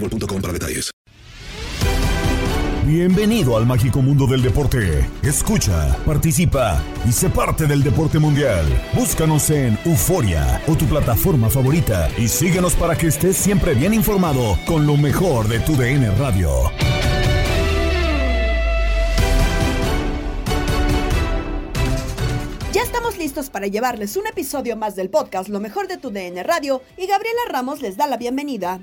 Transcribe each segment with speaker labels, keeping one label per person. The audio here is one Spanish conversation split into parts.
Speaker 1: boostmobile.com para detalles.
Speaker 2: Bienvenido al mágico mundo del deporte. Escucha, participa y sé parte del deporte mundial. Búscanos en Euforia o tu plataforma favorita y síguenos para que estés siempre bien informado con lo mejor de tu DN Radio.
Speaker 3: Ya estamos listos para llevarles un episodio más del podcast Lo mejor de tu DN Radio y Gabriela Ramos les da la bienvenida.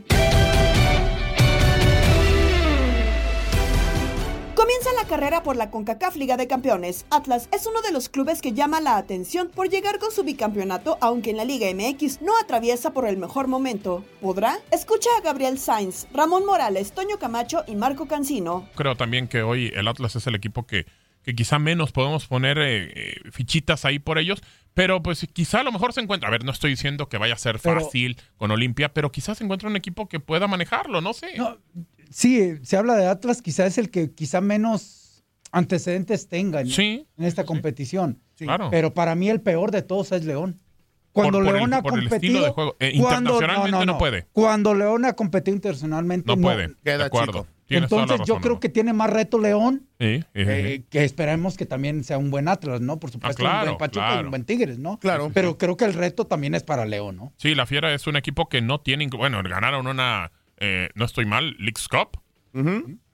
Speaker 3: Comienza la carrera por la CONCACAF Liga de Campeones. Atlas es uno de los clubes que llama la atención por llegar con su bicampeonato, aunque en la Liga MX no atraviesa por el mejor momento. ¿Podrá? Escucha a Gabriel Sainz, Ramón Morales, Toño Camacho y Marco Cancino.
Speaker 4: Creo también que hoy el Atlas es el equipo que, que quizá menos podemos poner eh, eh, fichitas ahí por ellos, pero pues quizá a lo mejor se encuentra, a ver, no estoy diciendo que vaya a ser
Speaker 5: Pero-
Speaker 4: fácil con Olimpia, pero quizás se encuentre un equipo que pueda manejarlo, no sé.
Speaker 5: Sí, se habla de Atlas, quizá es el que quizá menos antecedentes tenga en,
Speaker 4: Sí,
Speaker 5: en esta competición.
Speaker 4: claro.
Speaker 5: Pero para mí el peor de todos es León. Cuando
Speaker 4: Por- por
Speaker 5: León
Speaker 4: el-
Speaker 5: ha
Speaker 4: por el
Speaker 5: competido.
Speaker 4: estilo de juego. Eh,
Speaker 5: cuando-
Speaker 4: internacionalmente no puede.
Speaker 5: Cuando León ha competido internacionalmente.
Speaker 4: no puede,
Speaker 6: Queda
Speaker 4: de acuerdo.
Speaker 5: Entonces yo creo que tiene más reto León,
Speaker 4: Sí, sí, sí,
Speaker 5: eh,
Speaker 4: sí.
Speaker 5: que esperemos que también sea un buen Atlas, ¿no? Por supuesto, un
Speaker 4: Ah, claro,
Speaker 5: buen Pachuca y un buen Tigres, ¿no?
Speaker 6: Claro.
Speaker 5: Pero creo que el reto también es para León, ¿no?
Speaker 4: Sí, la Fiera es un equipo que no tiene, bueno, ganaron una, eh, no estoy mal, Leagues Cup,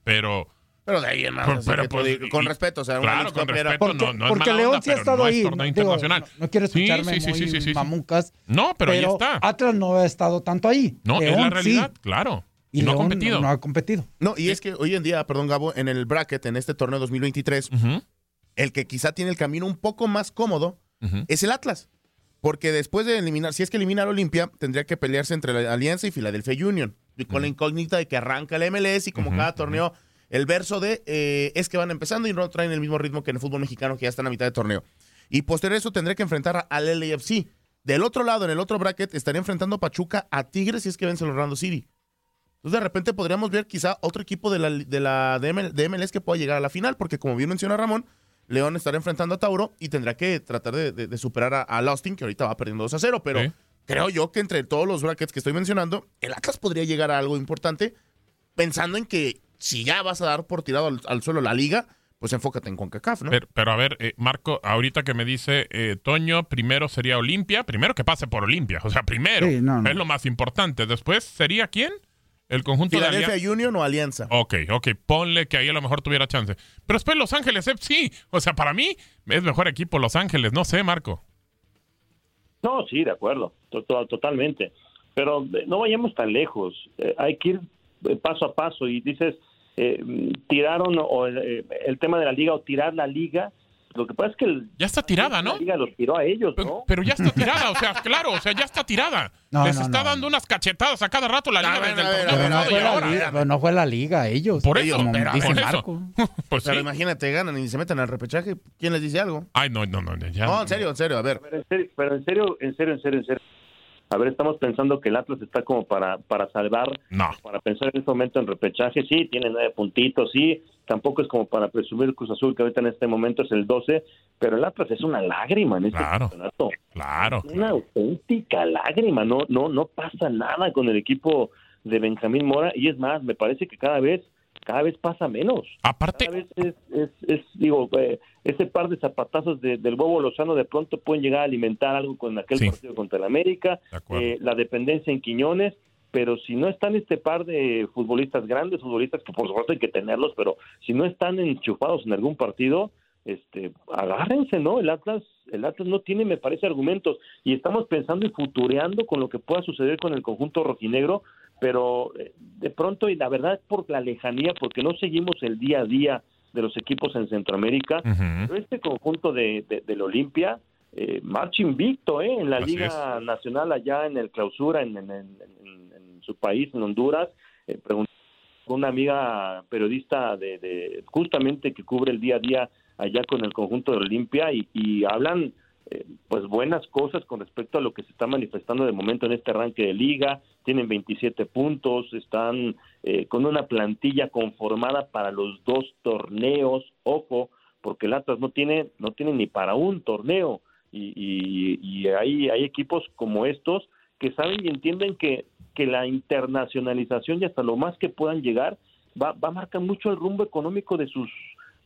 Speaker 4: pero
Speaker 6: Pero de ahí en más,
Speaker 4: Pero- pues,
Speaker 6: digo, con
Speaker 4: y-
Speaker 6: respeto, o sea,
Speaker 4: claro, con respeto,
Speaker 5: Porque,
Speaker 4: no, no es
Speaker 5: porque León
Speaker 4: onda,
Speaker 5: sí ha estado
Speaker 4: no es
Speaker 5: ahí.
Speaker 4: internacional.
Speaker 5: no, no quiero escucharme
Speaker 4: sí, sí,
Speaker 5: muy
Speaker 4: sí, sí, sí.
Speaker 5: mamucas.
Speaker 4: No, pero, ahí está.
Speaker 5: Atlas no ha estado tanto ahí.
Speaker 4: No, es la realidad,
Speaker 5: sí.
Speaker 4: claro.
Speaker 5: Y,
Speaker 4: Y no ha competido.
Speaker 5: No, ha competido.
Speaker 6: No, y es que hoy en día, perdón, Gabo, en el bracket, en este torneo 2023,
Speaker 4: Ujú,
Speaker 6: el que quizá tiene el camino un poco más cómodo es el Atlas. Porque después de eliminar, si es que eliminar a Olimpia, tendría que pelearse entre la Alianza y Philadelphia Union. Y con la incógnita de que arranca el MLS y como cada torneo, el verso de eh, es que van empezando y no traen el mismo ritmo que en el fútbol mexicano que ya están a mitad de torneo. Y posterior a eso tendría que enfrentar al LAFC. Del otro lado, en el otro bracket, estaría enfrentando a Pachuca a Tigres si es que vence el Orlando City. Entonces, de repente podríamos ver quizá otro equipo de la, de la de ML de MLS que pueda llegar a la final, porque como bien menciona Ramón, León estará enfrentando a Tauro y tendrá que tratar de, de- de superar a, a Austin, que ahorita va perdiendo 2 a 0. Pero. Creo yo que entre todos los brackets que estoy mencionando, el Atlas podría llegar a algo importante, pensando en que si ya vas a dar por tirado al, al suelo la liga, pues enfócate en CONCACAF, ¿no?
Speaker 4: Pero, pero a ver, eh, Marco, ahorita que me dice eh, Toño, primero sería Olimpia, primero que pase por Olimpia, o sea, primero,
Speaker 5: Sí, no, no.
Speaker 4: es lo más importante. Después, ¿sería quién? El conjunto de Alianza.
Speaker 6: Union o Alianza.
Speaker 4: Ok, ok, ponle que ahí a lo mejor tuviera chance. Pero después Los Ángeles FC, o sea, para mí es mejor equipo Los Ángeles, no sé, Marco.
Speaker 7: No, sí, de acuerdo, totalmente. Pero eh, no vayamos tan lejos. Eh, hay que ir eh, paso a paso y dices, eh, tiraron o, eh, el tema de la liga o tirar la liga. Lo que pasa es que el,
Speaker 4: ya está tirada, ¿no?
Speaker 7: La liga los tiró a ellos, ¿no?
Speaker 4: Pero ya está tirada, o sea, claro, o sea, ya está tirada.
Speaker 5: No,
Speaker 4: Les
Speaker 5: no,
Speaker 4: está
Speaker 5: no,
Speaker 4: dando unas cachetadas a cada rato la liga desde el torneo
Speaker 5: no, fue la liga, pero no fue la liga, ellos.
Speaker 4: Por eso,
Speaker 5: como
Speaker 4: pero-
Speaker 5: dice
Speaker 4: por eso.
Speaker 5: Marco.
Speaker 4: Pues
Speaker 6: Pero
Speaker 4: sí.
Speaker 6: imagínate, ganan y se meten al repechaje. ¿Quién les dice algo?
Speaker 4: Ay, no, no, no, ya.
Speaker 6: No, en serio, en serio, a ver.
Speaker 7: Pero en serio, pero en serio, en serio, en serio, en serio. A ver, estamos pensando que el Atlas está como para, para salvar,
Speaker 4: No.
Speaker 7: para pensar en este momento en repechaje. Sí, tiene nueve puntitos, sí. Tampoco es como para presumir Cruz Azul, que ahorita en este momento es el 12. Pero el Atlas es una lágrima en este
Speaker 4: Claro.
Speaker 7: campeonato.
Speaker 4: Claro.
Speaker 7: Una auténtica lágrima. No, no, no pasa nada con el equipo de Benjamín Mora. Y es más, me parece que cada vez, cada vez pasa menos.
Speaker 4: Aparte,
Speaker 7: Cada vez es, es, es, digo, eh, ese par de zapatazos de- del Bobo Lozano de pronto pueden llegar a alimentar algo con aquel
Speaker 4: Sí.
Speaker 7: partido contra el América,
Speaker 4: De
Speaker 7: eh, la dependencia en Quiñones, pero si no están este par de futbolistas grandes, futbolistas que por supuesto hay que tenerlos, pero si no están enchufados en algún partido, este, agárrense, ¿no? El Atlas, el Atlas no tiene, me parece, argumentos y estamos pensando y futureando con lo que pueda suceder con el conjunto rojinegro, pero eh, de pronto y la verdad es por la lejanía, porque no seguimos el día a día de los equipos en Centroamérica, pero este conjunto de, de, del Olimpia eh, marcha invicto ¿eh? en la
Speaker 4: Así
Speaker 7: Liga Nacional allá en el clausura en, en- en- en- en su país, en Honduras. Eh, pregunté con una amiga periodista de, de justamente que cubre el día a día allá con el conjunto de Olimpia y, y hablan pues buenas cosas con respecto a lo que se está manifestando de momento en este arranque de liga. Tienen 27 puntos, están eh, con una plantilla conformada para los dos torneos. Ojo, porque el Atlas no tiene no tiene ni para un torneo y, y, y hay hay equipos como estos que saben y entienden que que la internacionalización y hasta lo más que puedan llegar va, va a marcar mucho el rumbo económico de sus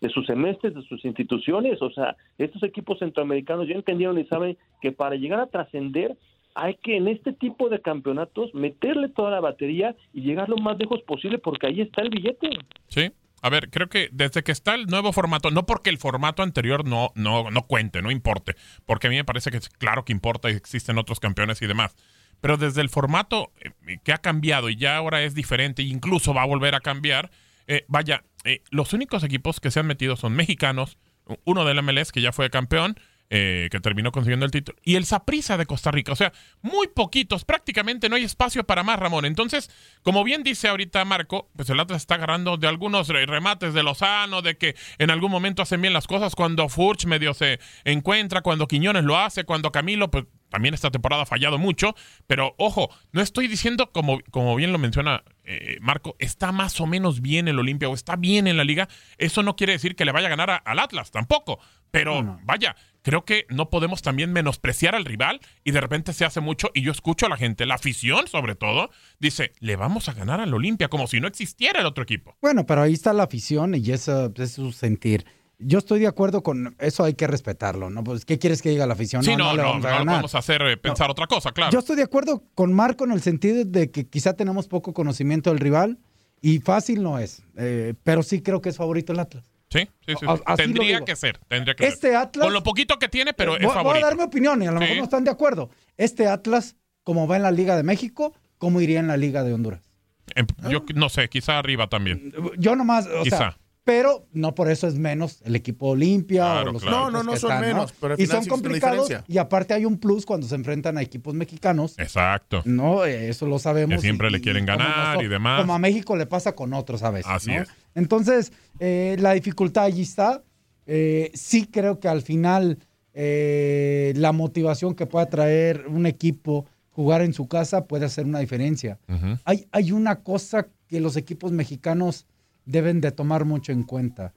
Speaker 7: de sus semestres, de sus instituciones. O sea, estos equipos centroamericanos ya entendieron y saben que para llegar a trascender hay que en este tipo de campeonatos meterle toda la batería y llegar lo más lejos posible porque ahí está el billete.
Speaker 4: Sí. A ver, creo que desde que está el nuevo formato, no porque el formato anterior no, no, no cuente, no importe, porque a mí me parece que es claro que importa y existen otros campeones y demás. Pero desde el formato eh, que ha cambiado y ya ahora es diferente e incluso va a volver a cambiar, eh, vaya, eh, los únicos equipos que se han metido son mexicanos, uno del MLS que ya fue campeón, eh, que terminó consiguiendo el título, y el Saprissa de Costa Rica. O sea, muy poquitos, prácticamente no hay espacio para más, Ramón. Entonces, como bien dice ahorita Marco, pues el Atlas está agarrando de algunos re- remates de Lozano, de que en algún momento hacen bien las cosas, cuando Furch medio se encuentra, cuando Quiñones lo hace, cuando Camilo, pues también esta temporada ha fallado mucho, pero ojo, no estoy diciendo, como, como bien lo menciona eh, Marco, está más o menos bien el Olimpia o está bien en la liga, eso no quiere decir que le vaya a ganar a- al Atlas, tampoco, pero vaya, creo que no podemos también menospreciar al rival y de repente se hace mucho y yo escucho a la gente, la afición sobre todo, dice, le vamos a ganar al Olimpia como si no existiera el otro equipo.
Speaker 5: Bueno, pero ahí está la afición y eso es su sentir. Yo estoy de acuerdo con eso, hay que respetarlo, ¿no? Pues, ¿qué quieres que diga la afición?
Speaker 4: sí, no,
Speaker 5: le
Speaker 4: no,
Speaker 5: vamos a
Speaker 4: no vamos a hacer eh, pensar otra cosa, claro.
Speaker 5: Yo estoy de acuerdo con Marco en el sentido de que quizá tenemos poco conocimiento del rival y fácil no es, eh, pero sí creo que es favorito el Atlas.
Speaker 4: Sí, sí, sí.
Speaker 5: A-
Speaker 4: Tendría que ser, tendría que
Speaker 5: Este
Speaker 4: ser.
Speaker 5: Atlas-
Speaker 4: Con lo poquito que tiene, pero
Speaker 5: Eh,
Speaker 4: es
Speaker 5: voy, voy
Speaker 4: favorito.
Speaker 5: a dar mi opinión y a lo
Speaker 4: Sí.
Speaker 5: mejor no están de acuerdo. Este Atlas, como va en la Liga de México, ¿cómo iría en la Liga de Honduras?
Speaker 4: Em, Yo no sé, quizá arriba también.
Speaker 5: Yo nomás, o
Speaker 4: Quizá.
Speaker 5: sea, pero no por eso es menos el equipo Olimpia
Speaker 4: Claro,
Speaker 5: o los
Speaker 4: claro.
Speaker 6: No, no, no
Speaker 5: que
Speaker 6: son
Speaker 5: están,
Speaker 6: menos, pero al
Speaker 5: y son
Speaker 6: sí
Speaker 5: complicados y aparte hay un plus cuando se enfrentan a equipos mexicanos.
Speaker 4: Exacto.
Speaker 5: No, eso lo sabemos.
Speaker 4: Que siempre le quieren ganar y demás.
Speaker 5: Como a México le pasa con otros a veces.
Speaker 4: Así
Speaker 5: ¿no?
Speaker 4: es.
Speaker 5: Entonces, eh, la dificultad allí está. Eh, sí creo que al final eh, la motivación que pueda traer un equipo jugar en su casa puede hacer una diferencia. Hay, hay una cosa que los equipos mexicanos deben de tomar mucho en cuenta.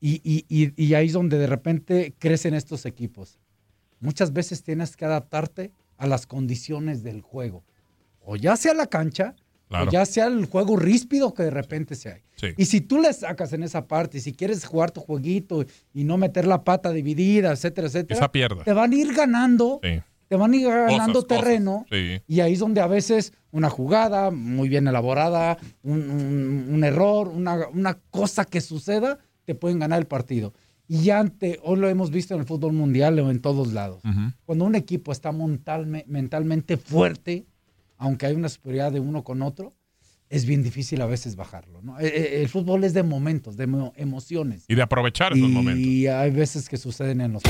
Speaker 5: Y, y- y- y ahí es donde de repente crecen estos equipos. Muchas veces tienes que adaptarte a las condiciones del juego. O ya sea la cancha,
Speaker 4: Claro.
Speaker 5: o ya sea el juego ríspido que de repente se hay.
Speaker 4: Sí.
Speaker 5: Y si tú le sacas en esa parte, y si quieres jugar tu jueguito y no meter la pata dividida, etcétera, etcétera,
Speaker 4: Quizá pierda.
Speaker 5: te van a ir ganando,
Speaker 4: Sí.
Speaker 5: Te van a ir ganando
Speaker 4: Cosas,
Speaker 5: terreno.
Speaker 4: cosas. Sí.
Speaker 5: Y ahí es donde a veces una jugada muy bien elaborada, un, un- un error, una, una cosa que suceda, te pueden ganar el partido. Y ya ante, hoy lo hemos visto en el fútbol mundial o en todos lados.
Speaker 4: Ujú.
Speaker 5: Cuando un equipo está mentalme- mentalmente fuerte, aunque hay una superioridad de uno con otro, es bien difícil a veces bajarlo. ¿no? Eh, eh, El, fútbol es de momentos, de emo- emociones.
Speaker 4: Y de aprovechar esos
Speaker 5: y
Speaker 4: momentos.
Speaker 5: Y hay veces que suceden en los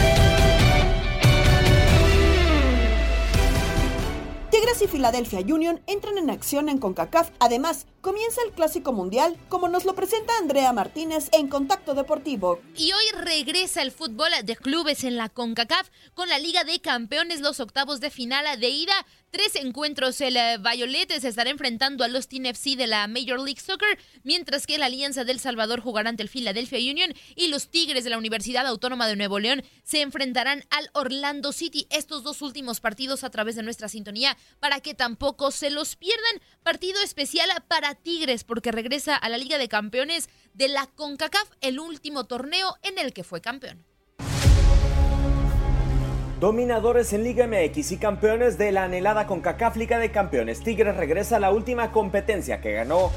Speaker 3: Y Philadelphia Union entran en acción en CONCACAF. Además, comienza el Clásico Mundial, como nos lo presenta Andrea Martínez en Contacto Deportivo.
Speaker 8: Y hoy regresa el fútbol de clubes en la CONCACAF con la Liga de Campeones, los octavos de final de ida. Tres encuentros. El eh, Violet se estará enfrentando a los Team de la Major League Soccer, mientras que la Alianza del Salvador jugará ante el Philadelphia Union y los Tigres de la Universidad Autónoma de Nuevo León se enfrentarán al Orlando City. Estos dos últimos partidos a través de nuestra sintonía para que tampoco se los pierdan. Partido especial para Tigres porque regresa a la Liga de Campeones de la CONCACAF, el último torneo en el que fue campeón.
Speaker 9: Dominadores en Liga MX y campeones de la anhelada CONCACAF Liga de Campeones, Tigres regresa a la última competencia que ganó.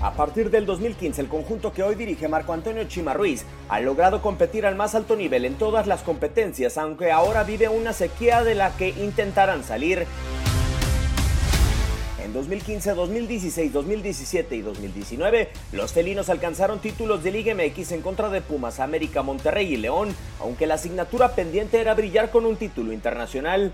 Speaker 9: A partir del 2015, el conjunto que hoy dirige Marco Antonio Chima Ruiz ha logrado competir al más alto nivel en todas las competencias, aunque ahora vive una sequía de la que intentarán salir. En 2015, 2016, 2017 y 2019, los felinos alcanzaron títulos de Liga MX en contra de Pumas, América, Monterrey y León, aunque la asignatura pendiente era brillar con un título internacional.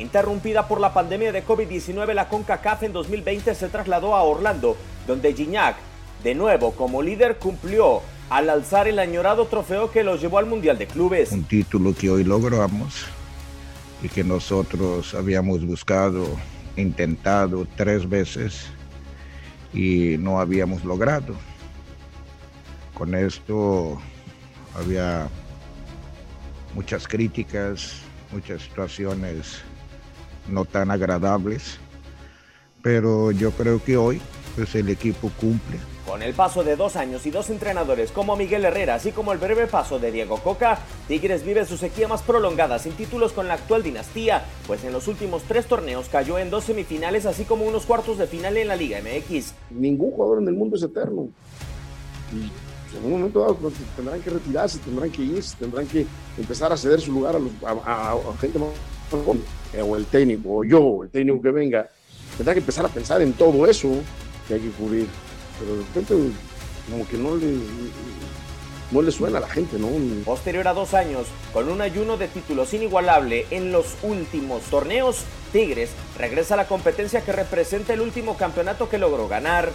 Speaker 9: Interrumpida por la pandemia de COVID-19, la CONCACAF en 2020 se trasladó a Orlando, donde Gignac, de nuevo como líder, cumplió al alzar el añorado trofeo que los llevó al Mundial de Clubes.
Speaker 10: un título que hoy logramos y que nosotros habíamos buscado, intentado tres veces y no habíamos logrado. Con esto había muchas críticas, muchas situaciones no tan agradables, pero yo creo que hoy pues el equipo cumple.
Speaker 9: Con el paso de dos años y dos entrenadores como Miguel Herrera, así como el breve paso de Diego Coca, Tigres vive su sequía más prolongada sin títulos con la actual dinastía, pues en los últimos tres torneos cayó en dos semifinales, así como unos cuartos de final en la Liga MX.
Speaker 11: Ningún jugador en el mundo es eterno. Y en un momento dado pues, tendrán que retirarse, tendrán que irse, tendrán que empezar a ceder su lugar a, los- a- a- a gente más joven, eh, o el técnico, o yo, el técnico que venga. Tendrá que empezar a pensar en todo eso que hay que cubrir. Pero de repente, como que no le, no le suena a la gente, ¿no?
Speaker 9: Posterior a dos años, con un ayuno de títulos inigualable en los últimos torneos, Tigres regresa a la competencia que representa el último campeonato que logró ganar.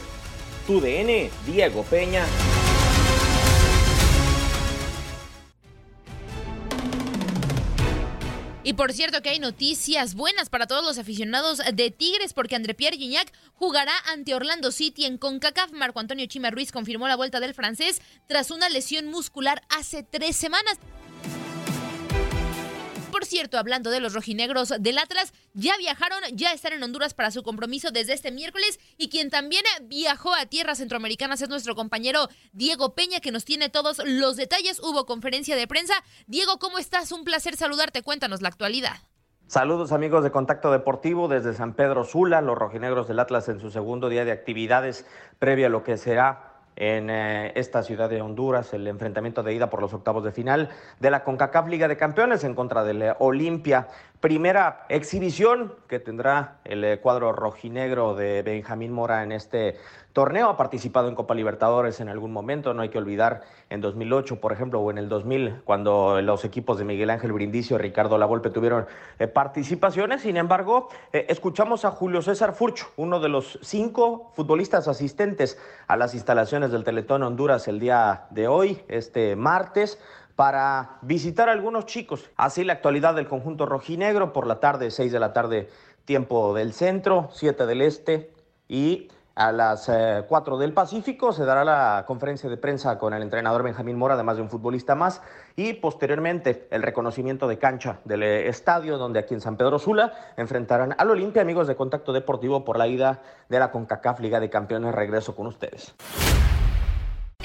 Speaker 9: Tu DN, Diego Peña.
Speaker 8: Y por cierto que hay noticias buenas para todos los aficionados de Tigres porque André Pierre Gignac jugará ante Orlando City en CONCACAF. Marco Antonio Chima Ruiz confirmó la vuelta del francés tras una lesión muscular hace tres semanas. Por cierto, hablando de los rojinegros del Atlas, ya viajaron, ya están en Honduras para su compromiso desde este miércoles y quien también viajó a tierras centroamericanas es nuestro compañero Diego Peña que nos tiene todos los detalles. Hubo conferencia de prensa. Diego, ¿cómo estás? Un placer saludarte. Cuéntanos la actualidad.
Speaker 9: Saludos amigos de Contacto Deportivo desde San Pedro Sula, los rojinegros del Atlas en su segundo día de actividades previo a lo que será en eh, esta ciudad de Honduras el enfrentamiento de ida por los octavos de final de la CONCACAF Liga de Campeones en contra del eh, Olimpia. Primera exhibición que tendrá el eh, cuadro rojinegro de Benjamín Mora en este torneo. Ha participado en Copa Libertadores en algún momento, no hay que olvidar en 2008, por ejemplo, o en el 2000, cuando los equipos de Miguel Ángel Brindicio y Ricardo Lavolpe tuvieron eh, participaciones. Sin embargo, eh, escuchamos a Julio César Furcho, uno de los cinco futbolistas asistentes a las instalaciones del Teletón Honduras el día de hoy, este martes para visitar a algunos chicos. Así la actualidad del conjunto rojinegro por la tarde, 6 de la tarde, tiempo del centro, 7 del este y a las eh, 4 del Pacífico se dará la conferencia de prensa con el entrenador Benjamín Mora, además de un futbolista más, y posteriormente el reconocimiento de cancha del eh, estadio, donde aquí en San Pedro Sula enfrentarán al Olimpia, amigos de Contacto Deportivo, por la ida de la CONCACAF Liga de Campeones. Regreso con ustedes.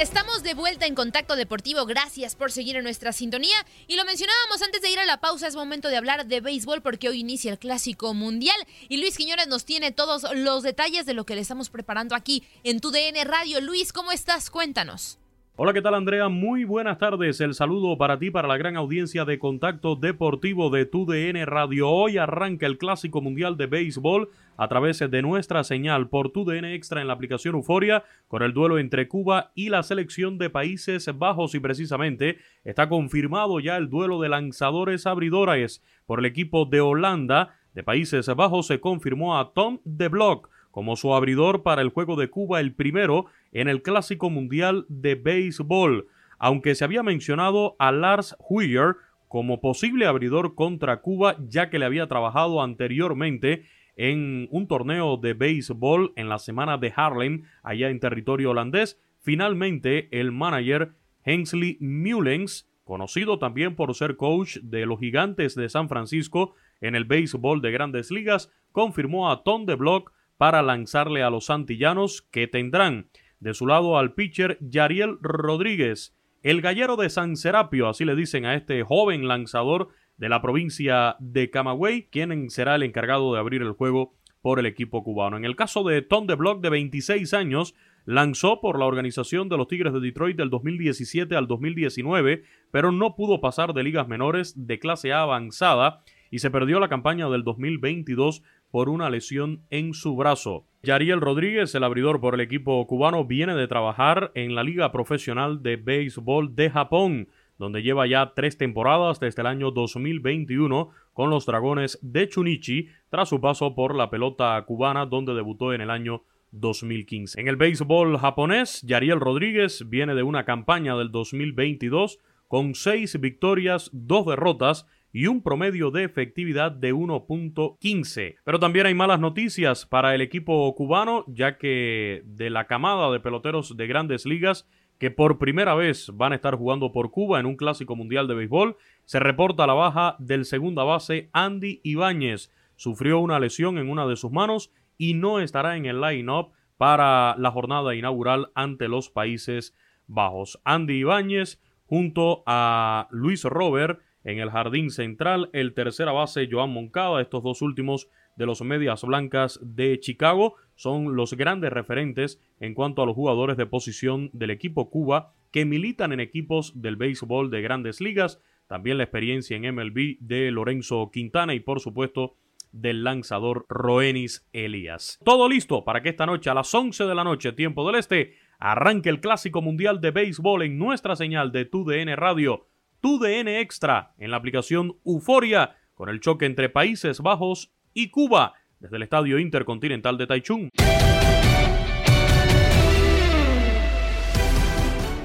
Speaker 8: Estamos de vuelta en Contacto Deportivo. Gracias por seguir en nuestra sintonía. Y lo mencionábamos antes de ir a la pausa, es momento de hablar de béisbol porque hoy inicia el Clásico Mundial. Y Luis Quiñones nos tiene todos los detalles de lo que le estamos preparando aquí en tu DN Radio. Luis, ¿cómo estás? Cuéntanos.
Speaker 12: Hola, ¿qué tal Andrea? Muy buenas tardes. El saludo para ti, para la gran audiencia de Contacto Deportivo de TUDN Radio. Hoy arranca el Clásico Mundial de Béisbol a través de nuestra señal por TUDN Extra en la aplicación Euforia con el duelo entre Cuba y la selección de Países Bajos y precisamente está confirmado ya el duelo de lanzadores abridores por el equipo de Holanda de Países Bajos se confirmó a Tom de Block como su abridor para el juego de Cuba el primero en el Clásico Mundial de Béisbol, aunque se había mencionado a Lars Huyer como posible abridor contra Cuba ya que le había trabajado anteriormente en un torneo de béisbol en la semana de Harlem, allá en territorio holandés. Finalmente, el manager Hensley Mullens, conocido también por ser coach de los gigantes de San Francisco en el béisbol de grandes ligas, confirmó a Tom de Block para lanzarle a los antillanos que tendrán de su lado al pitcher Yariel Rodríguez, el gallero de San Serapio, así le dicen a este joven lanzador de la provincia de Camagüey, quien será el encargado de abrir el juego por el equipo cubano. En el caso de Tom de Block, de 26 años, lanzó por la organización de los Tigres de Detroit del 2017 al 2019, pero no pudo pasar de ligas menores de clase A avanzada y se perdió la campaña del 2022 por una lesión en su brazo. Yariel Rodríguez, el abridor por el equipo cubano, viene de trabajar en la Liga Profesional de Béisbol de Japón, donde lleva ya tres temporadas desde el año 2021 con los Dragones de Chunichi, tras su paso por la pelota cubana, donde debutó en el año 2015. En el béisbol japonés, Yariel Rodríguez viene de una campaña del 2022 con seis victorias, dos derrotas y un promedio de efectividad de 1.15. Pero también hay malas noticias para el equipo cubano, ya que de la camada de peloteros de grandes ligas que por primera vez van a estar jugando por Cuba en un clásico mundial de béisbol, se reporta la baja del segunda base Andy Ibáñez. Sufrió una lesión en una de sus manos y no estará en el line-up para la jornada inaugural ante los Países Bajos. Andy Ibáñez junto a Luis Robert en el jardín central, el tercera base Joan Moncada, estos dos últimos de los Medias Blancas de Chicago son los grandes referentes en cuanto a los jugadores de posición del equipo Cuba que militan en equipos del béisbol de grandes ligas, también la experiencia en MLB de Lorenzo Quintana y por supuesto del lanzador Roenis Elías. Todo listo para que esta noche a las 11 de la noche, tiempo del este, arranque el Clásico Mundial de Béisbol en nuestra señal de TUDN Radio DN Extra en la aplicación Euforia con el choque entre Países Bajos y Cuba desde el Estadio Intercontinental de Taichung.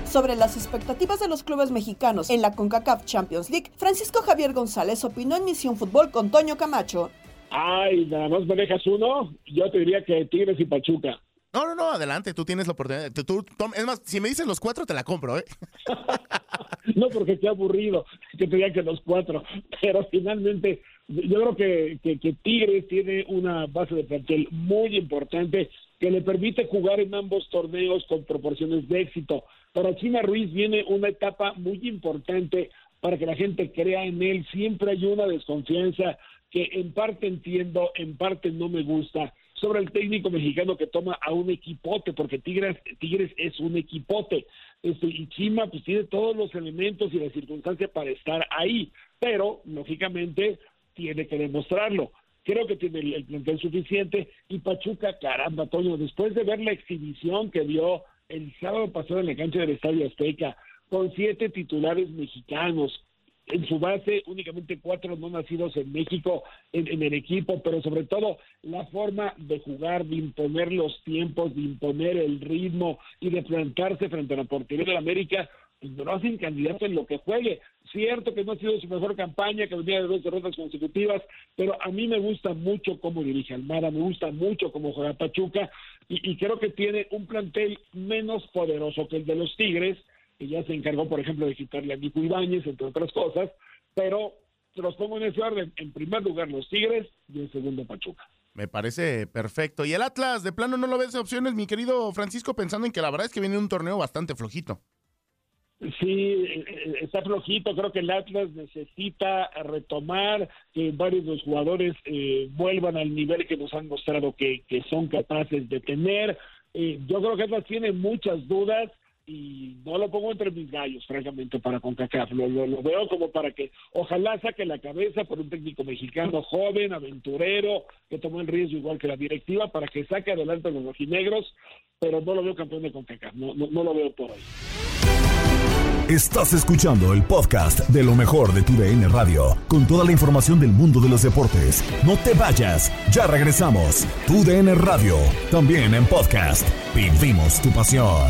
Speaker 3: Sobre las expectativas de los clubes mexicanos en la CONCACAF Champions League, Francisco Javier González opinó en Misión Fútbol con Toño Camacho.
Speaker 11: Ay, nada más me dejas uno, yo te diría que Tigres y Pachuca.
Speaker 6: No, no, no, adelante, tú tienes la oportunidad. Tú, es más, si me dices los cuatro, te la compro, ¿eh?
Speaker 11: no, porque qué aburrido que te digan que los cuatro, pero finalmente yo creo que, que, Tigres tiene una base de plantel muy importante que le permite jugar en ambos torneos con proporciones de éxito. Para China Ruiz viene una etapa muy importante para que la gente crea en él. Siempre hay una desconfianza que en parte entiendo, en parte no me gusta sobre el técnico mexicano que toma a un equipote, porque Tigres, Tigres es un equipote. Este, y Chima pues tiene todos los elementos y las circunstancias para estar ahí, pero lógicamente tiene que demostrarlo. Creo que tiene el, plantel suficiente y Pachuca, caramba, Toño, después de ver la exhibición que dio el sábado pasado en la cancha del Estadio Azteca, con siete titulares mexicanos, en su base, únicamente cuatro no nacidos en México en, el equipo, pero sobre todo la forma de jugar, de imponer los tiempos, de imponer el ritmo y de plantarse frente a la portería de la América, pues no hacen candidato en lo que juegue. Cierto que no ha sido su mejor campaña, que venía de dos derrotas consecutivas, pero a mí me gusta mucho cómo dirige Almada, me gusta mucho cómo juega Pachuca y, y creo que tiene un plantel menos poderoso que el de los Tigres, que ya se encargó, por ejemplo, de quitarle a Nico Ibáñez, entre otras cosas, pero los pongo en ese orden. En primer lugar, los Tigres y en segundo, Pachuca.
Speaker 6: Me parece perfecto. ¿Y el Atlas, de plano, no lo ves de opciones, mi querido Francisco, pensando en que la verdad es que viene un torneo bastante flojito?
Speaker 11: Sí, está flojito. Creo que el Atlas necesita retomar que varios de los jugadores eh, vuelvan al nivel que nos han mostrado que, que son capaces de tener. Eh, yo creo que Atlas tiene muchas dudas
Speaker 13: y no lo pongo entre mis gallos, francamente, para CONCACAF. Lo, lo, veo como para que ojalá saque la cabeza por un técnico mexicano joven, aventurero, que tomó el riesgo igual que la directiva, para que saque adelante a los rojinegros, pero no lo veo campeón de CONCACAF, no, no, no lo veo por ahí.
Speaker 2: Estás escuchando el podcast de lo mejor de tu DN Radio, con toda la información del mundo de los deportes. No te vayas, ya regresamos. Tu DN Radio, también en podcast. Vivimos tu pasión.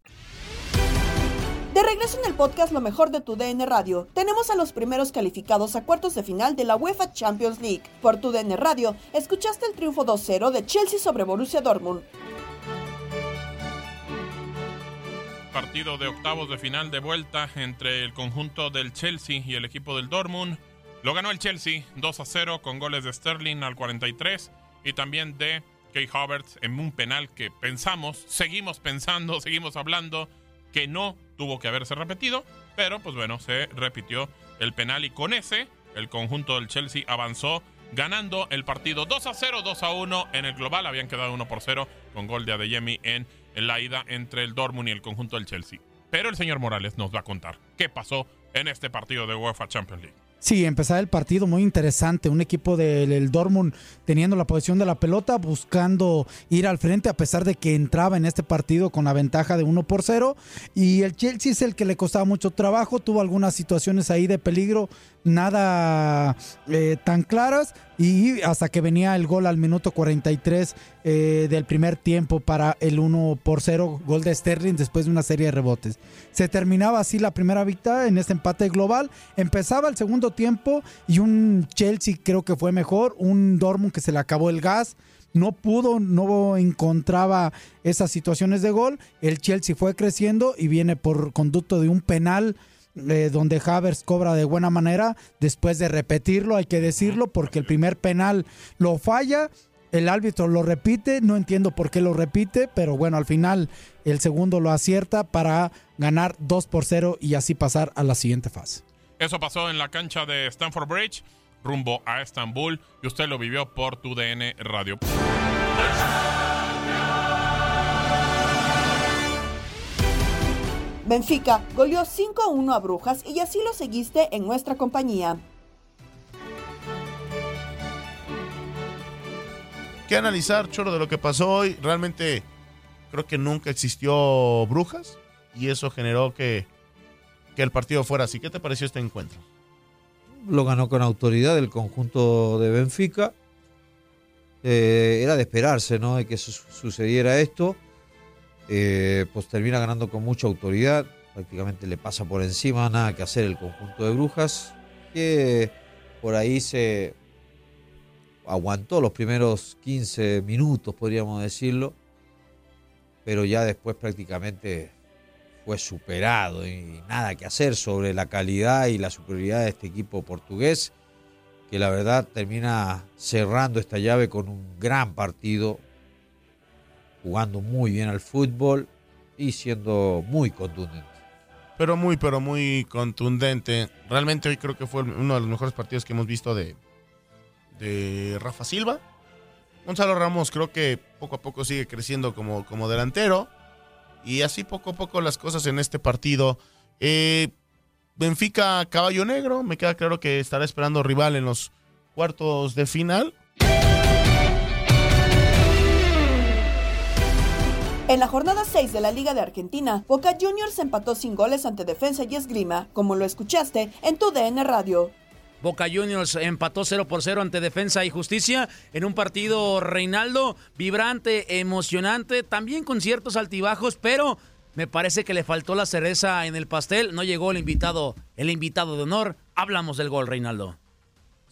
Speaker 3: De regreso en el podcast Lo mejor de tu DN Radio, tenemos a los primeros calificados a cuartos de final de la UEFA Champions League. Por tu DN Radio, escuchaste el triunfo 2-0 de Chelsea sobre Borussia Dortmund.
Speaker 4: Partido de octavos de final de vuelta entre el conjunto del Chelsea y el equipo del Dortmund. Lo ganó el Chelsea 2 a 0 con goles de Sterling al 43 y también de Kay Havertz en un penal que pensamos, seguimos pensando, seguimos hablando que no tuvo que haberse repetido, pero pues bueno, se repitió el penal y con ese el conjunto del Chelsea avanzó ganando el partido 2 a 0, 2 a 1 en el global, habían quedado 1 por 0 con gol de Adeyemi en, la ida entre el Dortmund y el conjunto del Chelsea. Pero el señor Morales nos va a contar qué pasó en este partido de UEFA Champions League.
Speaker 5: Sí, empezaba el partido muy interesante. Un equipo del Dortmund teniendo la posición de la pelota, buscando ir al frente, a pesar de que entraba en este partido con la ventaja de 1 por 0. Y el Chelsea es el que le costaba mucho trabajo, tuvo algunas situaciones ahí de peligro, nada eh, tan claras. Y hasta que venía el gol al minuto 43 eh, del primer tiempo para el 1 por 0, gol de Sterling después de una serie de rebotes. Se terminaba así la primera victoria en este empate global. Empezaba el segundo tiempo y un Chelsea creo que fue mejor, un Dortmund que se le acabó el gas. No pudo, no encontraba esas situaciones de gol. El Chelsea fue creciendo y viene por conducto de un penal eh, donde Havers cobra de buena manera después de repetirlo, hay que decirlo, porque el primer penal lo falla, el árbitro lo repite, no entiendo por qué lo repite, pero bueno, al final el segundo lo acierta para ganar 2 por 0 y así pasar a la siguiente fase.
Speaker 4: Eso pasó en la cancha de Stanford Bridge, rumbo a Estambul, y usted lo vivió por tu DN Radio.
Speaker 3: Benfica goleó 5-1 a Brujas y así lo seguiste en nuestra compañía.
Speaker 6: ¿Qué analizar, Choro, de lo que pasó hoy? Realmente creo que nunca existió Brujas y eso generó que, que el partido fuera así. ¿Qué te pareció este encuentro?
Speaker 14: Lo ganó con autoridad el conjunto de Benfica. Eh, era de esperarse, ¿no? De que su sucediera esto. Eh, pues termina ganando con mucha autoridad, prácticamente le pasa por encima, nada que hacer el conjunto de brujas, que por ahí se aguantó los primeros 15 minutos, podríamos decirlo, pero ya después prácticamente fue superado y nada que hacer sobre la calidad y la superioridad de este equipo portugués, que la verdad termina cerrando esta llave con un gran partido, jugando muy bien al fútbol y siendo muy contundente.
Speaker 6: Pero muy, pero muy contundente. Realmente hoy creo que fue uno de los mejores partidos que hemos visto de, de Rafa Silva. Gonzalo Ramos creo que poco a poco sigue creciendo como, como delantero. Y así poco a poco las cosas en este partido. Eh, Benfica Caballo Negro, me queda claro que estará esperando rival en los cuartos de final.
Speaker 3: En la jornada 6 de la Liga de Argentina, Boca Juniors empató sin goles ante Defensa y Esgrima, como lo escuchaste en tu DN Radio.
Speaker 15: Boca Juniors empató 0 por 0 ante Defensa y Justicia en un partido Reinaldo vibrante, emocionante, también con ciertos altibajos, pero me parece que le faltó la cereza en el pastel, no llegó el invitado, el invitado de honor. Hablamos del gol, Reinaldo.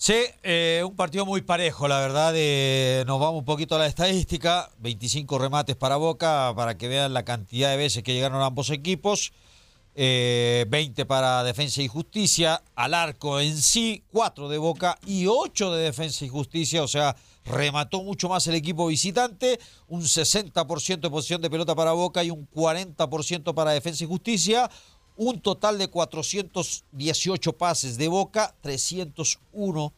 Speaker 14: Sí, eh, un partido muy parejo, la verdad. nos vamos un poquito a la estadística. 25 remates para Boca, para que vean la cantidad de veces que llegaron ambos equipos. Eh, 20 para Defensa y Justicia. Al arco en sí, 4 de Boca y 8 de Defensa y Justicia. O sea, remató mucho más el equipo visitante. Un 60% de posición de pelota para Boca y un 40% para Defensa y Justicia. Un total de 418 pases de Boca, 301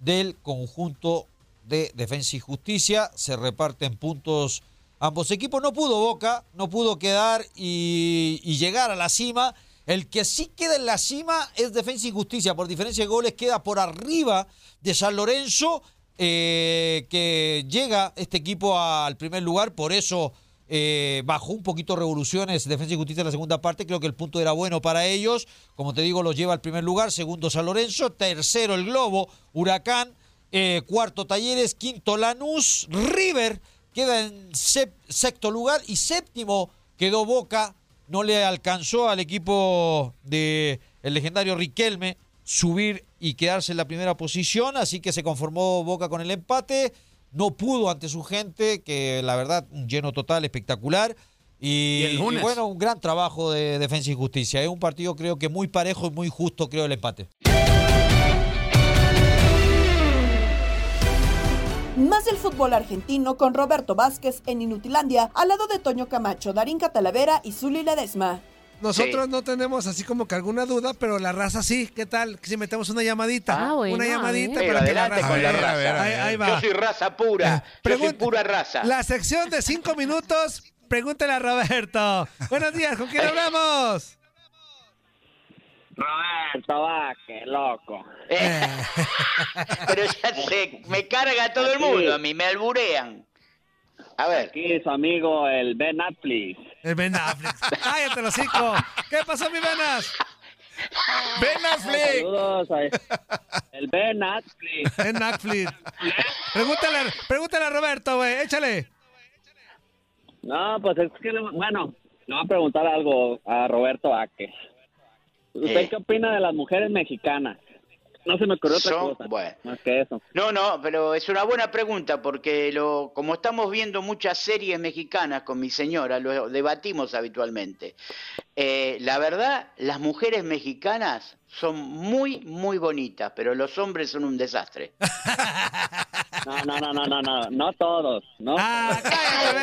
Speaker 14: del conjunto de Defensa y Justicia. Se reparten puntos ambos equipos. No pudo Boca, no pudo quedar y, llegar a la cima. El que sí queda en la cima es Defensa y Justicia. Por diferencia de goles queda por arriba de San Lorenzo, eh, que llega este equipo al primer lugar. Por eso eh, bajó un poquito revoluciones Defensa y Justicia en la segunda parte. Creo que el punto era bueno para ellos. Como te digo, los lleva al primer lugar. Segundo San Lorenzo. Tercero el Globo. Huracán. Eh, cuarto Talleres. Quinto Lanús. River queda en sexto lugar. Y séptimo quedó Boca. No le alcanzó al equipo de el legendario Riquelme subir y quedarse en la primera posición. Así que se conformó Boca con el empate no pudo ante su gente, que la verdad, un lleno total espectacular. Y,
Speaker 15: Y el lunes.
Speaker 14: y bueno, un gran trabajo de Defensa y Justicia. Es un partido creo que muy parejo y muy justo, creo, el empate.
Speaker 3: Más del fútbol argentino con Roberto Vázquez en Inutilandia, al lado de Toño Camacho, Darín Catalavera y Zuli Ledesma.
Speaker 16: Nosotros no tenemos así como que alguna duda, pero la raza sí. ¿Qué tal? Si metemos una llamadita.
Speaker 17: Ah, bueno,
Speaker 16: una
Speaker 17: a
Speaker 16: llamadita para
Speaker 17: Pero
Speaker 16: que la raza.
Speaker 17: con la raza.
Speaker 16: a ver, a ver. Ahí, ahí va.
Speaker 17: Yo soy raza pura. Yo soy pura raza.
Speaker 16: La sección de cinco minutos, pregúntale a Roberto. Buenos días, ¿con quién hablamos?
Speaker 17: Roberto Vázquez, loco. Pero ya sé, me carga todo el mundo, a mí me alburean. A ver. Aquí su amigo el Ben Affleck.
Speaker 16: El Ben Affleck. Cállate, los hocico. ¿Qué pasó, mi Venas?
Speaker 14: Ben Affleck.
Speaker 17: Saludos a el Ben Affleck.
Speaker 16: Ben Affleck. Pregúntale, pregúntale a Roberto, güey. Échale.
Speaker 17: No, pues es que, le- bueno, le voy a preguntar algo a Roberto Vázquez. ¿Usted
Speaker 18: Eh.
Speaker 17: qué opina de las mujeres mexicanas? No se me ocurrió otra
Speaker 18: Son-
Speaker 17: cosa.
Speaker 18: bueno.
Speaker 17: Más que eso.
Speaker 18: No, no, pero es una buena pregunta porque lo, como estamos viendo muchas series mexicanas con mi señora, lo debatimos habitualmente. Eh, la verdad, las mujeres mexicanas son muy, muy bonitas, pero los hombres son un desastre.
Speaker 17: No, no, no, no, no, no, no todos, ¿no?
Speaker 16: Ah,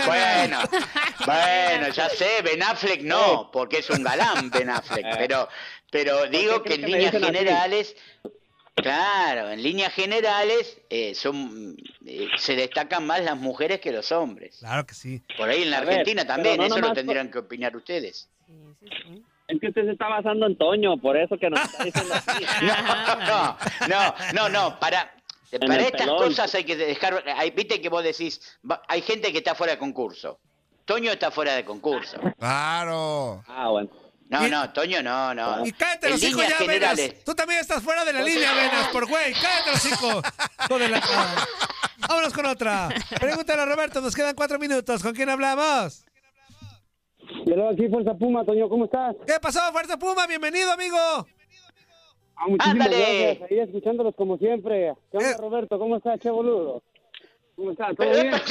Speaker 18: Bueno, bueno, ya sé, Ben Affleck no, porque es un galán Ben Affleck, pero, pero digo que en líneas
Speaker 17: así?
Speaker 18: Claro, en líneas generales eh, son eh, se destacan más las mujeres que los hombres.
Speaker 16: Claro que sí.
Speaker 18: Por ahí en la
Speaker 17: ver,
Speaker 18: Argentina también,
Speaker 17: no
Speaker 18: eso lo tendrían que opinar ustedes.
Speaker 17: Es que usted se está basando en Toño, por eso que nos está diciendo así.
Speaker 18: No, no, no, no, para,
Speaker 17: En
Speaker 18: para
Speaker 17: el
Speaker 18: estas
Speaker 17: pelón.
Speaker 18: cosas hay que dejar, hay, viste que vos decís, va- hay gente que está fuera de concurso. Toño está fuera de concurso.
Speaker 19: Claro.
Speaker 17: Ah, bueno.
Speaker 18: No, no, Toño no, no.
Speaker 16: Y cállate los hijos ya, Venas.
Speaker 18: generales.
Speaker 16: Tú también estás fuera de la línea, Venas, por güey. Cállate los hijos. La- Ah. Vámonos con otra. Pregúntale a Roberto, nos quedan cuatro minutos. ¿Con quién hablamos?
Speaker 20: Hello, aquí Fuerza Puma, Toño, ¿cómo estás?
Speaker 16: ¿Qué pasó, Fuerza Puma? Bienvenido, amigo.
Speaker 20: Ah, muchísimas
Speaker 18: Ándale.
Speaker 20: gracias, ahí escuchándolos como siempre. ¿Qué onda, Roberto? ¿Cómo estás, che boludo? ¿Cómo estás? ¿Todo bien?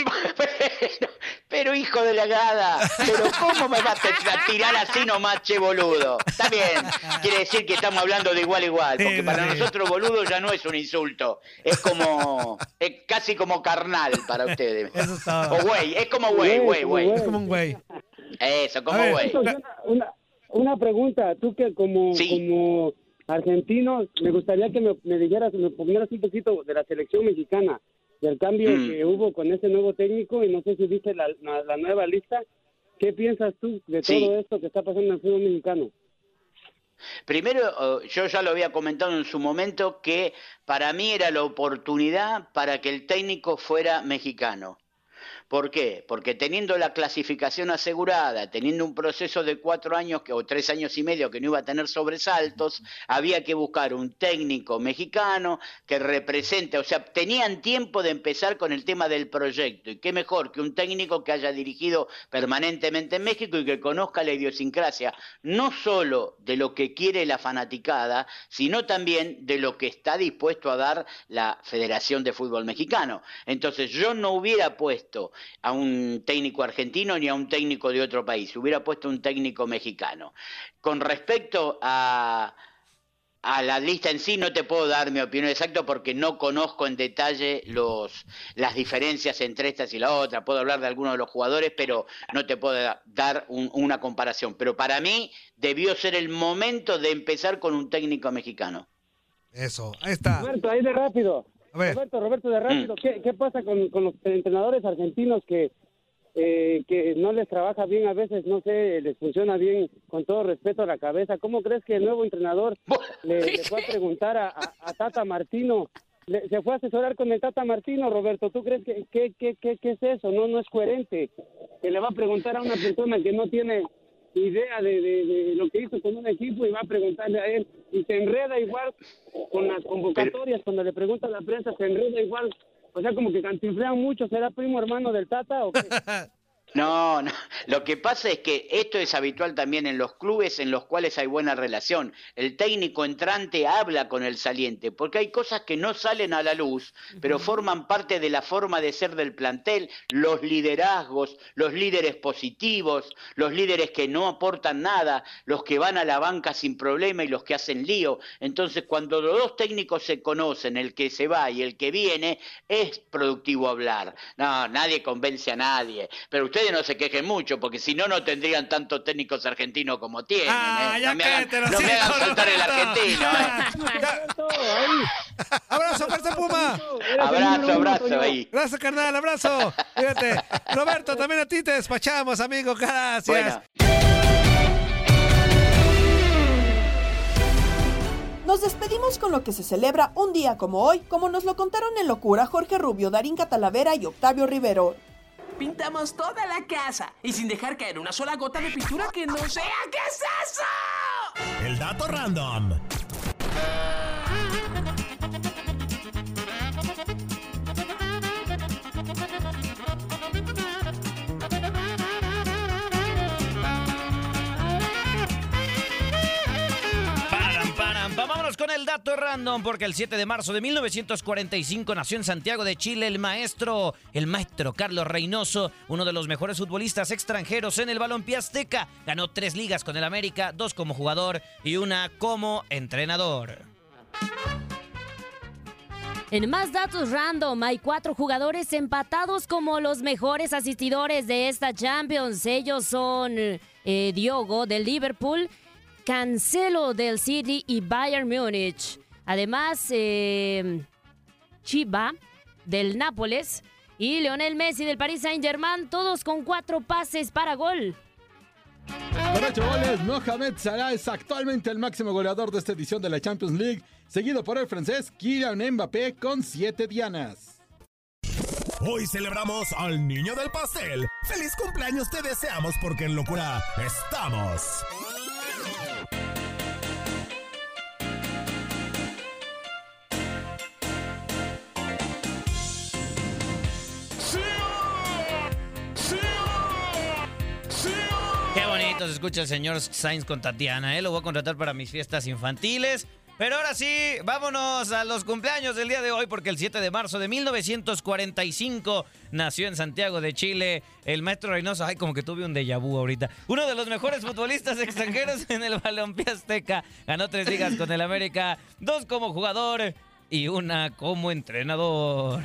Speaker 18: Pero hijo de la gada, pero ¿cómo me vas a tirar así nomás, che boludo? Está bien, quiere decir que estamos hablando de igual a igual, porque para nosotros boludo ya no es un insulto, es como, es casi como carnal para ustedes. O güey, es como güey, güey, güey.
Speaker 16: Es como un güey.
Speaker 18: Eso, como güey.
Speaker 20: Una, pregunta, tú que como, como argentino, me gustaría que me, me dijeras, me ponieras un poquito de la selección mexicana, del cambio
Speaker 18: Mm.
Speaker 20: que hubo con ese nuevo técnico, y no sé si viste la, la, la nueva lista. ¿Qué piensas tú de
Speaker 18: Sí.
Speaker 20: todo esto que está pasando en el fútbol mexicano?
Speaker 18: Primero, eh, yo ya lo había comentado en su momento que para mí era la oportunidad para que el técnico fuera mexicano. ¿Por qué? Porque teniendo la clasificación asegurada, teniendo un proceso de cuatro años o tres años y medio que no iba a tener sobresaltos, había que buscar un técnico mexicano que represente, o sea, tenían tiempo de empezar con el tema del proyecto. Y qué mejor que un técnico que haya dirigido permanentemente en México y que conozca la idiosincrasia, no solo de lo que quiere la fanaticada, sino también de lo que está dispuesto a dar la Federación de Fútbol Mexicano. Entonces yo no hubiera puesto a un técnico argentino ni a un técnico de otro país, hubiera puesto un técnico mexicano. Con respecto a, a la lista en sí no te puedo dar mi opinión exacta porque no conozco en detalle los, las diferencias entre estas y la otra. Puedo hablar de algunos de los jugadores, pero no te puedo dar una comparación. Pero para mí debió ser el momento de empezar con un técnico mexicano.
Speaker 16: Eso, ahí está.
Speaker 20: Roberto, ahí de rápido. Roberto, Roberto, de rápido. ¿Qué, ¿Qué, pasa con, con los entrenadores argentinos que eh, que no les trabaja bien a veces, no sé, les funciona bien con todo respeto a la cabeza. ¿Cómo crees que el nuevo entrenador le, fue a preguntar a, Tata Martino? se fue a asesorar con el Tata Martino, Roberto. ¿Tú crees que qué que, que, que, es eso? No, no es coherente. Que le va a preguntar a una persona que no tiene idea de, de, lo que hizo con un equipo y va a preguntarle a él. Y se enreda igual con las convocatorias. Cuando le pregunta a la prensa, se enreda igual o sea, como que cantinflean mucho. ¿Será primo hermano del Tata o qué?
Speaker 18: No, no, lo que pasa es que esto es habitual también en los clubes en los cuales hay buena relación. El técnico entrante habla con el saliente, porque hay cosas que no salen a la luz, pero forman parte de la forma de ser del plantel, los liderazgos, los líderes positivos, los líderes que no aportan nada, los que van a la banca sin problema y los que hacen lío. Entonces, cuando los dos técnicos se conocen, el que se va y el que viene, es productivo hablar. No, nadie convence a nadie, pero usted no se quejen mucho, porque si no, no tendrían tantos técnicos argentinos como tienen. Ah, ¿eh? no me hagan, no me hagan soltar el argentino. ¿eh?
Speaker 16: abrazo, fuerza Puma.
Speaker 18: Abrazo, abrazo ahí.
Speaker 16: Gracias, carnal, abrazo. Fíjate. Roberto, también a ti te despachamos, amigo. Gracias.
Speaker 3: Nos despedimos con lo que se celebra un día como hoy, como nos lo contaron en locura Jorge Rubio, Darín Catalavera y Octavio Rivero
Speaker 21: pintamos toda la casa y sin dejar caer una sola gota de pintura que no sea. ¿Qué es eso?
Speaker 22: El dato random.
Speaker 23: El dato random, porque el 7 de marzo de 1945 nació en Santiago de Chile el maestro, el maestro Carlos Reynoso, uno de los mejores futbolistas extranjeros en el balompié azteca. Ganó tres ligas con el América, dos como jugador y una como entrenador.
Speaker 24: En más datos random, hay cuatro jugadores empatados como los mejores asistidores de esta Champions. Ellos son eh, Diogo del Liverpool, Cancelo del City y Bayern Múnich. Además, eh, Chiba del Nápoles y Leonel Messi del Paris Saint-Germain, todos con cuatro pases para gol.
Speaker 19: Con ocho goles, Mohamed Salah es actualmente el máximo goleador de esta edición de la Champions League, seguido por el francés Kylian Mbappé con siete dianas.
Speaker 22: Hoy celebramos al niño del pastel. ¡Feliz cumpleaños te deseamos porque en locura estamos!
Speaker 23: Bonito se escucha el señor Sainz con Tatiana, ¿eh? Lo voy a contratar para mis fiestas infantiles. Pero ahora sí, vámonos a los cumpleaños del día de hoy, porque el 7 de marzo de 1945 nació en Santiago de Chile el maestro Reynoso. Ay, como que tuve un déjà vu ahorita. Uno de los mejores futbolistas extranjeros en el balompié azteca. Ganó tres ligas con el América, dos como jugador y una como entrenador.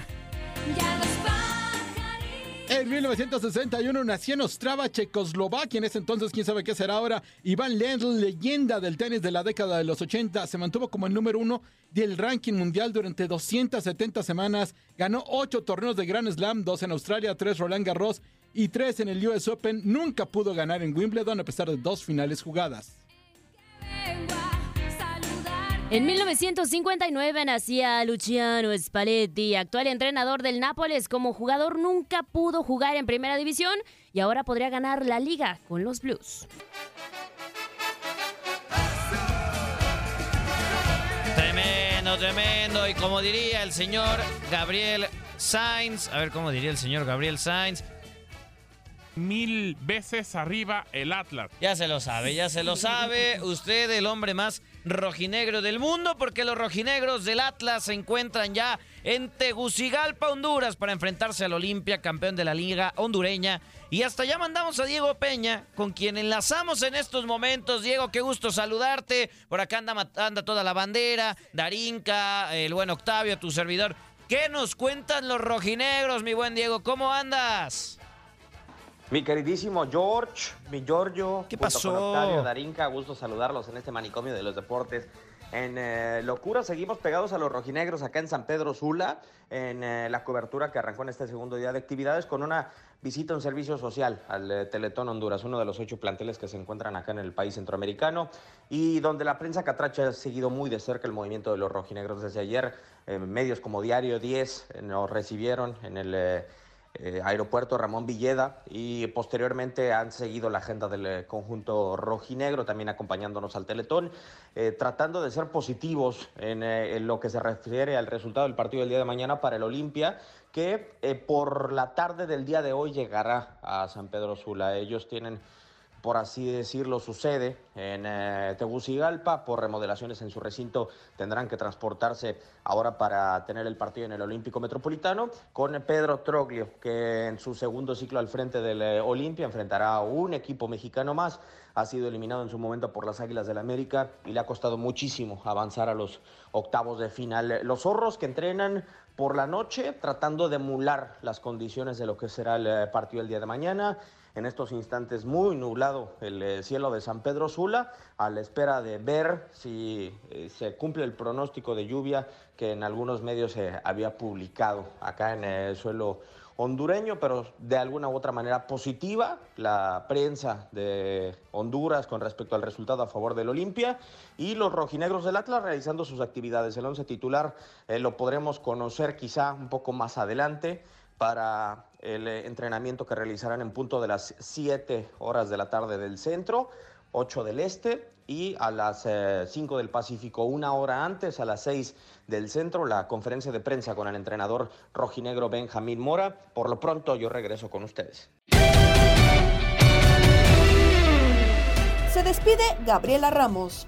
Speaker 19: En 1961 nació en Ostrava, Checoslovaquia. En ese entonces, quién sabe qué será ahora. Iván Lendl, leyenda del tenis de la década de los 80, se mantuvo como el número uno del ranking mundial durante 270 semanas. Ganó ocho torneos de Grand Slam, dos en Australia, tres Roland Garros y tres en el US Open. Nunca pudo ganar en Wimbledon a pesar de dos finales jugadas.
Speaker 24: En 1959 nacía Luciano Spalletti, actual entrenador del Nápoles. Como jugador nunca pudo jugar en primera división y ahora podría ganar la liga con los Blues.
Speaker 23: Tremendo, tremendo. Y como diría el señor Gabriel Sainz, a ver cómo diría el señor Gabriel Sainz.
Speaker 4: Mil veces arriba el Atlas.
Speaker 23: Ya se lo sabe, ya se lo sabe. Usted, el hombre más rojinegro del mundo, porque los rojinegros del Atlas se encuentran ya en Tegucigalpa, Honduras, para enfrentarse al Olimpia, campeón de la Liga hondureña. Y hasta ya mandamos a Diego Peña, con quien enlazamos en estos momentos. Diego, qué gusto saludarte. Por acá anda, anda toda la bandera, Darinka, el buen Octavio, tu servidor. ¿Qué nos cuentan los rojinegros, mi buen Diego? ¿Cómo andas?
Speaker 25: Mi queridísimo George, mi Giorgio,
Speaker 23: ¿Qué pasó?
Speaker 25: con Octavio Darinka, gusto saludarlos en este manicomio de los deportes. En eh, locura seguimos pegados a los rojinegros acá en San Pedro Sula, en eh, la cobertura que arrancó en este segundo día de actividades con una visita a un servicio social al eh, Teletón Honduras, uno de los ocho planteles que se encuentran acá en el país centroamericano y donde la prensa catracha ha seguido muy de cerca el movimiento de los rojinegros desde ayer. Medios como Diario 10 eh, nos recibieron en el... eh, aeropuerto Ramón Villeda y posteriormente han seguido la agenda del eh, conjunto rojinegro, también acompañándonos al Teletón, eh, tratando de ser positivos en, en lo que se refiere al resultado del partido del día de mañana para el Olimpia, que por la tarde del día de hoy llegará a San Pedro Sula. Ellos tienen por así decirlo, sucede en eh, Tegucigalpa. Por remodelaciones en su recinto tendrán que transportarse ahora para tener el partido en el Olímpico Metropolitano con Pedro Troglio, que en su segundo ciclo al frente del eh, Olimpia enfrentará a un equipo mexicano más. Ha sido eliminado en su momento por las Águilas del América y le ha costado muchísimo avanzar a los octavos de final. Los zorros que entrenan por la noche tratando de emular las condiciones de lo que será el eh, partido el día de mañana. En estos instantes muy nublado el eh, cielo de San Pedro Sula, a la espera de ver si eh, se cumple el pronóstico de lluvia que en algunos medios se había publicado acá en el suelo hondureño, pero de alguna u otra manera positiva la prensa de Honduras con respecto al resultado a favor del Olimpia y los rojinegros del Atlas realizando sus actividades. El once titular eh, lo podremos conocer quizá un poco más adelante para el eh, entrenamiento que realizarán en punto de las 7 horas de la tarde del centro, 8 del este y a las 5 del Pacífico, una hora antes, a las 6 del centro, la conferencia de prensa con el entrenador rojinegro Benjamín Mora. Por lo pronto yo regreso con ustedes.
Speaker 3: Se despide Gabriela Ramos.